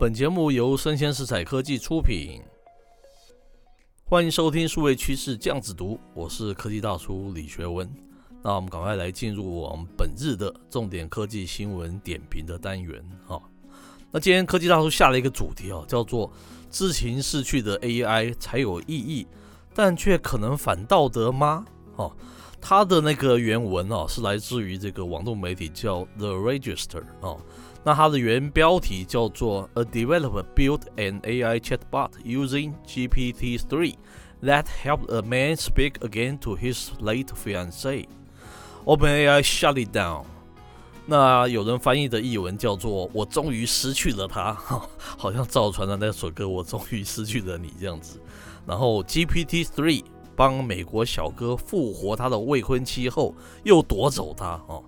本节目由生鲜食材科技出品，欢迎收听数位趋势酱子读，我是科技大叔李学文。那我们赶快来进入我们本日的重点科技新闻点评的单元哈。那今天科技大叔下了一个主题啊，叫做“知情识趣的 AI 才有意义，但却可能反道德吗？”哦，它的那个原文啊是来自于这个网络媒体叫 The Register 啊。那它的原标题叫做 "A developer built an AI chatbot using GPT-3 that helped a man speak again to his late fiancée. OpenAI shut it down." 那有人翻译的译文叫做“我终于失去了他”，好像赵传的那首歌“我终于失去了你”这样子。然后 GPT-3 帮美国小哥复活他的未婚妻后，又夺走他哦。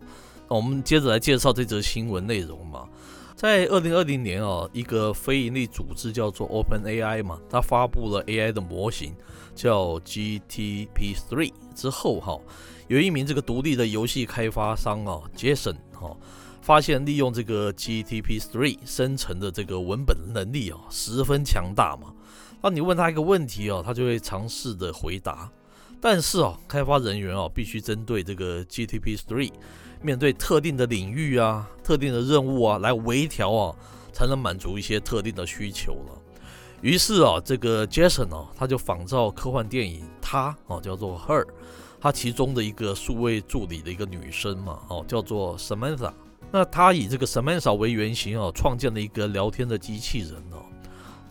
我们接着来介绍这则新闻内容嘛。在二零二零年啊，一个非营利组织叫做 OpenAI 嘛，它发布了 AI 的模型叫 GPT-3 之后哈，有一名这个独立的游戏开发商啊，Jason 哈，发现利用这个 GPT-3 生成的这个文本能力啊，十分强大嘛。那你问他一个问题哦，他就会尝试的回答。但是啊，开发人员啊，必须针对这个 GPT-3。面对特定的领域啊，特定的任务啊，来微调啊，才能满足一些特定的需求了。于是啊，这个 Jason 啊，他就仿照科幻电影，他啊叫做 Her，他其中的一个数位助理的一个女生嘛，哦叫做 Samantha。那他以这个 Samantha 为原型哦，创建了一个聊天的机器人哦。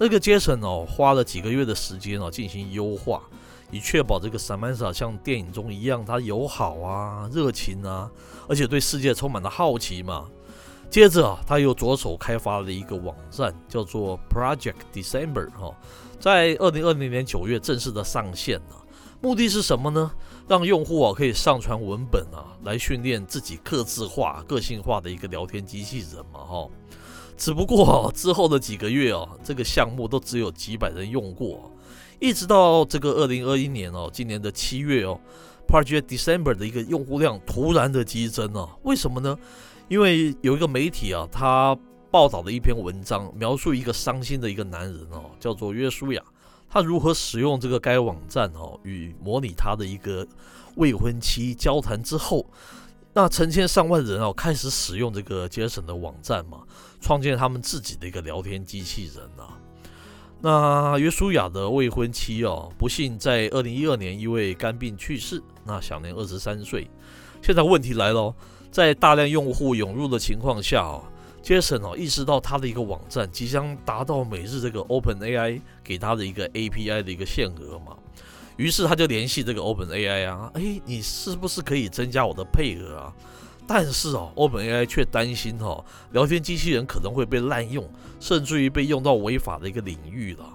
这个 Jason 哦，花了几个月的时间啊，进行优化。以确保这个 Samantha 像电影中一样，她友好啊、热情啊，而且对世界充满了好奇嘛。接着啊，他又着手开发了一个网站，叫做 Project December 哈，在二零二零年九月正式的上线了。目的是什么呢？让用户啊可以上传文本啊，来训练自己客制化、个性化的一个聊天机器人嘛哈。只不过之后的几个月啊，这个项目都只有几百人用过。一直到这个二零二一年哦，今年的七月哦，Project December 的一个用户量突然的激增哦，为什么呢？因为有一个媒体啊，他报道了一篇文章，描述一个伤心的一个男人哦，叫做约书亚，他如何使用这个该网站哦，与模拟他的一个未婚妻交谈之后，那成千上万人哦开始使用这个杰森的网站嘛，创建他们自己的一个聊天机器人啊。那约书亚的未婚妻哦，不幸在二零一二年因为肝病去世，那享年二十三岁。现在问题来了，在大量用户涌入的情况下哦，杰森哦意识到他的一个网站即将达到每日这个 OpenAI 给他的一个 API 的一个限额嘛，于是他就联系这个 OpenAI 啊，诶，你是不是可以增加我的配额啊？但是哦，OpenAI 却担心哦，聊天机器人可能会被滥用，甚至于被用到违法的一个领域了。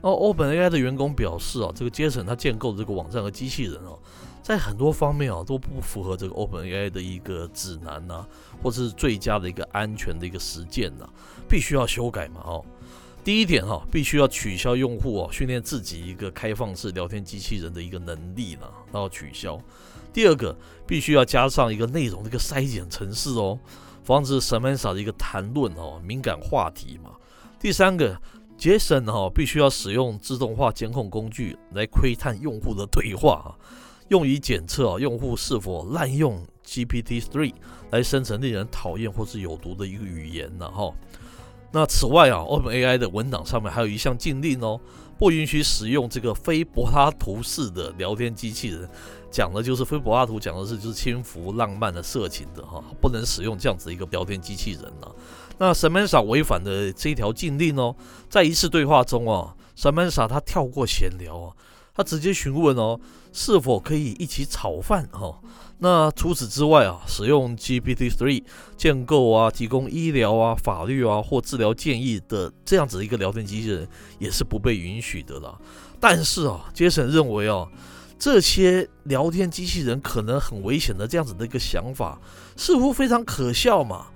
哦，OpenAI 的员工表示啊，这个 Jason 他建构的这个网站和机器人哦，在很多方面啊都不符合这个 OpenAI 的一个指南呐，或者是最佳的一个安全的一个实践呐，必须要修改嘛哦。第一点哈，必须要取消用户哦训练自己一个开放式聊天机器人的一个能力了，然后取消。第二个，必须要加上一个内容的一个筛检程式哦，防止 Samantha 的一个谈论哦敏感话题嘛。第三个，Jason 哈必须要使用自动化监控工具来窥探用户的对话啊，用以检测用户是否滥用 GPT-3 来生成令人讨厌或是有毒的一个语言呢哈。那此外啊，OpenAI 的文档上面还有一项禁令哦。不允许使用这个非柏拉图式的聊天机器人，讲的就是非柏拉图讲的是就是轻浮、浪漫的、色情的哈，不能使用这样子一个聊天机器人呢。那 Samantha 违反的这一条禁令哦，在一次对话中哦，Samantha 他跳过闲聊啊，他直接询问哦，是否可以一起炒饭哦。那除此之外啊，使用 GPT-3 建构啊，提供医疗啊、法律啊或治疗建议的这样子一个聊天机器人也是不被允许的了。但是啊，杰森认为啊，这些聊天机器人可能很危险的这样子的一个想法，似乎非常可笑嘛。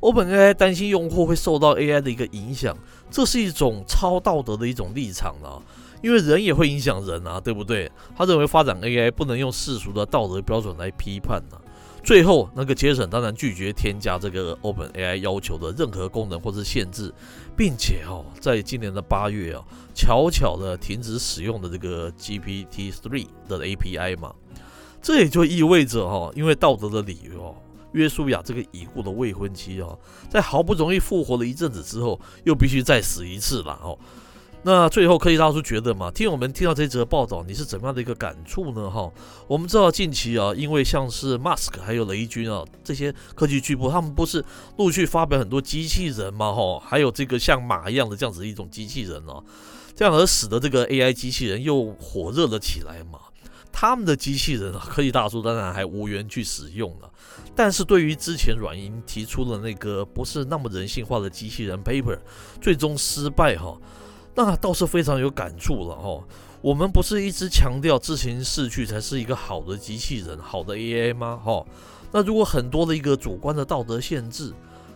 OpenAI 担心用户会受到 AI 的一个影响，这是一种超道德的一种立场了。因为人也会影响人啊，对不对？他认为发展 AI 不能用世俗的道德标准来批判呢、最后，那个杰森当然拒绝添加这个 OpenAI 要求的任何功能或是限制，并且哦，在今年的八月啊，巧巧的停止使用的这个 GPT-3 的 API 嘛。这也就意味着哈，因为道德的理由哦，约书亚这个已故的未婚妻哦，在好不容易复活了一阵子之后，又必须再死一次了哦。那最后，科技大叔觉得嘛，听我们听到这则报道，你是怎么样的一个感触呢？哈，我们知道近期啊，因为像是 Musk 还有雷军啊这些科技巨擘，他们不是陆续发表很多机器人嘛，哈，还有这个像马一样的这样子一种机器人哦，这样而使得这个 AI 机器人又火热了起来嘛。他们的机器人啊，科技大叔当然还无缘去使用了。但是对于之前软银提出的那个不是那么人性化的机器人 paper，最终失败哈。那倒是非常有感触了哈。我们不是一直强调自行逝去才是一个好的机器人、好的 AI 吗？哈，那如果很多的一个主观的道德限制，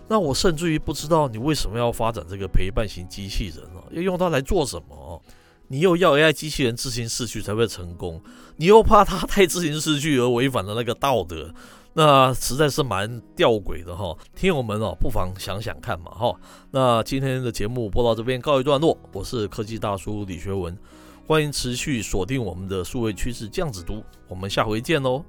那我甚至于不知道你为什么要发展这个陪伴型机器人呢？要用它来做什么？你又要 AI 机器人自行逝去才会成功，你又怕它太自行逝去而违反了那个道德。那实在是蛮吊诡的哈，听友们哦，不妨想想看嘛哈。那今天的节目播到这边告一段落，我是科技大叔李学文，欢迎持续锁定我们的数位趋势这样子读，我们下回见喽。